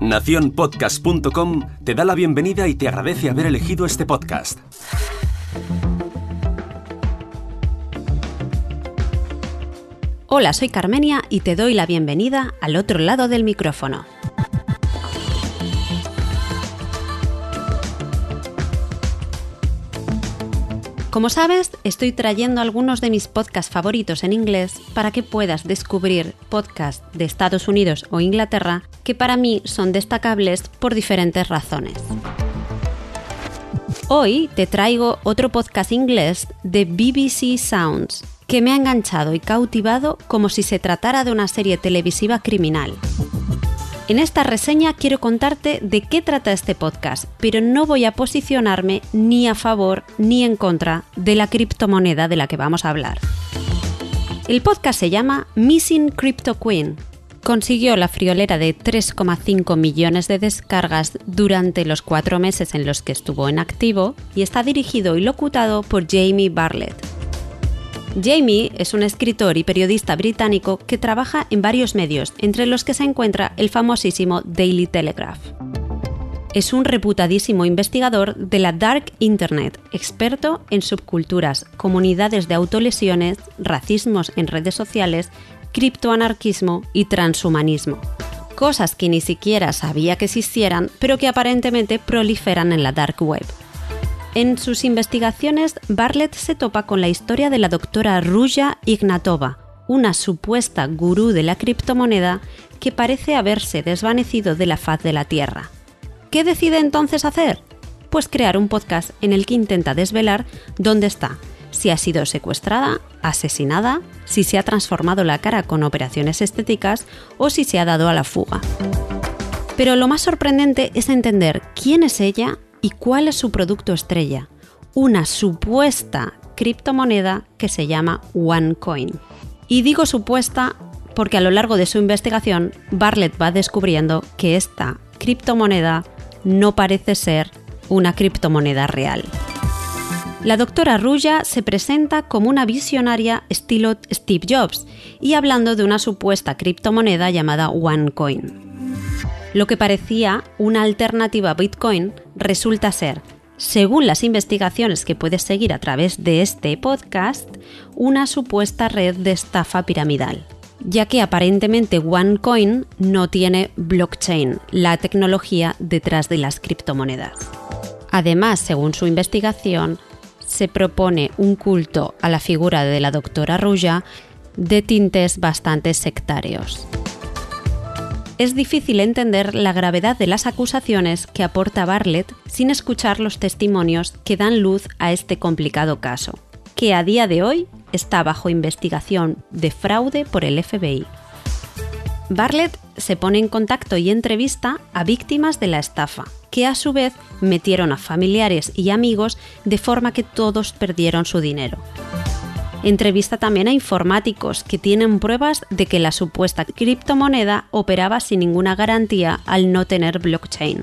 Naciónpodcast.com te da la bienvenida y te agradece haber elegido este podcast. Hola, soy Carmenia y te doy la bienvenida al otro lado del micrófono. Como sabes, estoy trayendo algunos de mis podcasts favoritos en inglés para que puedas descubrir podcasts de Estados Unidos o Inglaterra que para mí son destacables por diferentes razones. Hoy te traigo otro podcast inglés de BBC Sounds que me ha enganchado y cautivado como si se tratara de una serie televisiva criminal. En esta reseña quiero contarte de qué trata este podcast, pero no voy a posicionarme ni a favor ni en contra de la criptomoneda de la que vamos a hablar. El podcast se llama Missing Crypto Queen. Consiguió la friolera de 3,5 millones de descargas durante los cuatro meses en los que estuvo en activo y está dirigido y locutado por Jamie Bartlett. Jamie es un escritor y periodista británico que trabaja en varios medios, entre los que se encuentra el famosísimo Daily Telegraph. Es un reputadísimo investigador de la Dark Internet, experto en subculturas, comunidades de autolesiones, racismos en redes sociales, criptoanarquismo y transhumanismo. Cosas que ni siquiera sabía que existieran, pero que aparentemente proliferan en la Dark Web. En sus investigaciones, Bartlett se topa con la historia de la doctora Ruya Ignatova, una supuesta gurú de la criptomoneda que parece haberse desvanecido de la faz de la Tierra. ¿Qué decide entonces hacer? Pues crear un podcast en el que intenta desvelar dónde está, si ha sido secuestrada, asesinada, si se ha transformado la cara con operaciones estéticas o si se ha dado a la fuga. Pero lo más sorprendente es entender quién es ella y cuál es su producto estrella, una supuesta criptomoneda que se llama OneCoin. Y digo supuesta porque a lo largo de su investigación, Bartlett va descubriendo que esta criptomoneda no parece ser una criptomoneda real. La doctora Ruya se presenta como una visionaria estilo Steve Jobs y hablando de una supuesta criptomoneda llamada OneCoin. Lo que parecía una alternativa a Bitcoin resulta ser, según las investigaciones que puedes seguir a través de este podcast, una supuesta red de estafa piramidal ya que aparentemente OneCoin no tiene blockchain, la tecnología detrás de las criptomonedas. Además, según su investigación, se propone un culto a la figura de la doctora Ruya de tintes bastante sectarios es difícil entender la gravedad de las acusaciones que aporta Bartlett sin escuchar los testimonios que dan luz a este complicado caso, que a día de hoy está bajo investigación de fraude por el FBI. Bartlett se pone en contacto y entrevista a víctimas de la estafa, que a su vez metieron a familiares y amigos de forma que todos perdieron su dinero. Entrevista también a informáticos que tienen pruebas de que la supuesta criptomoneda operaba sin ninguna garantía al no tener blockchain.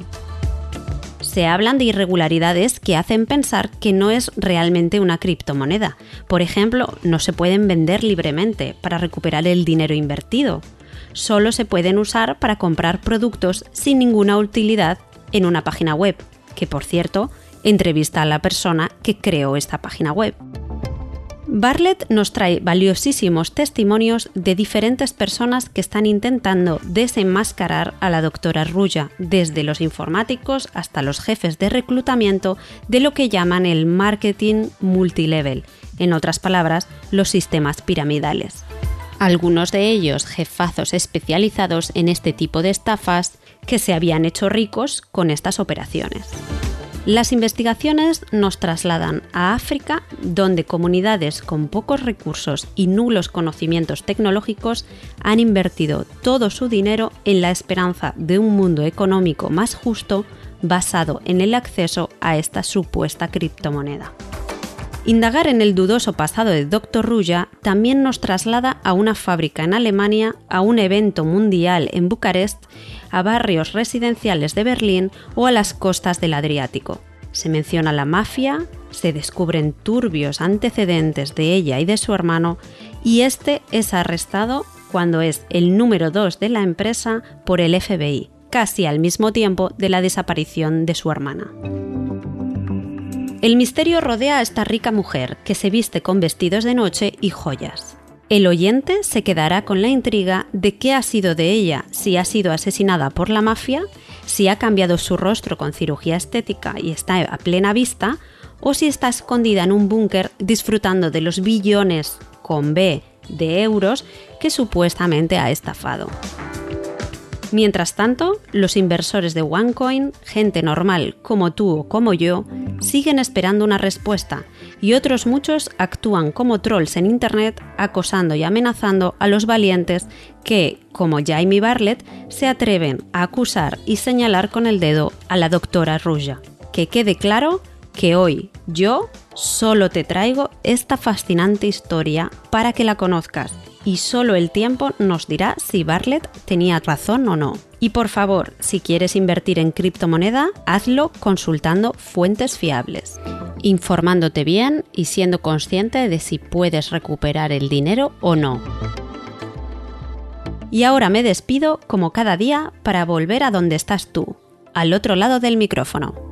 Se hablan de irregularidades que hacen pensar que no es realmente una criptomoneda. Por ejemplo, no se pueden vender libremente para recuperar el dinero invertido. Solo se pueden usar para comprar productos sin ninguna utilidad en una página web, que por cierto, entrevista a la persona que creó esta página web. Bartlett nos trae valiosísimos testimonios de diferentes personas que están intentando desenmascarar a la doctora Ruya, desde los informáticos hasta los jefes de reclutamiento de lo que llaman el marketing multilevel, en otras palabras, los sistemas piramidales. Algunos de ellos jefazos especializados en este tipo de estafas que se habían hecho ricos con estas operaciones. Las investigaciones nos trasladan a África, donde comunidades con pocos recursos y nulos conocimientos tecnológicos han invertido todo su dinero en la esperanza de un mundo económico más justo basado en el acceso a esta supuesta criptomoneda. Indagar en el dudoso pasado de Dr. Ruya también nos traslada a una fábrica en Alemania, a un evento mundial en Bucarest, a barrios residenciales de Berlín o a las costas del Adriático. Se menciona la mafia, se descubren turbios antecedentes de ella y de su hermano, y este es arrestado cuando es el número 2 de la empresa por el FBI, casi al mismo tiempo de la desaparición de su hermana. El misterio rodea a esta rica mujer que se viste con vestidos de noche y joyas. El oyente se quedará con la intriga de qué ha sido de ella, si ha sido asesinada por la mafia, si ha cambiado su rostro con cirugía estética y está a plena vista, o si está escondida en un búnker disfrutando de los billones con B de euros que supuestamente ha estafado. Mientras tanto, los inversores de OneCoin, gente normal como tú o como yo, siguen esperando una respuesta y otros muchos actúan como trolls en Internet acosando y amenazando a los valientes que, como Jamie Bartlett, se atreven a acusar y señalar con el dedo a la doctora Ruja. Que quede claro que hoy yo solo te traigo esta fascinante historia para que la conozcas y solo el tiempo nos dirá si Bartlett tenía razón o no. Y por favor, si quieres invertir en criptomoneda, hazlo consultando fuentes fiables, informándote bien y siendo consciente de si puedes recuperar el dinero o no. Y ahora me despido como cada día para volver a donde estás tú, al otro lado del micrófono.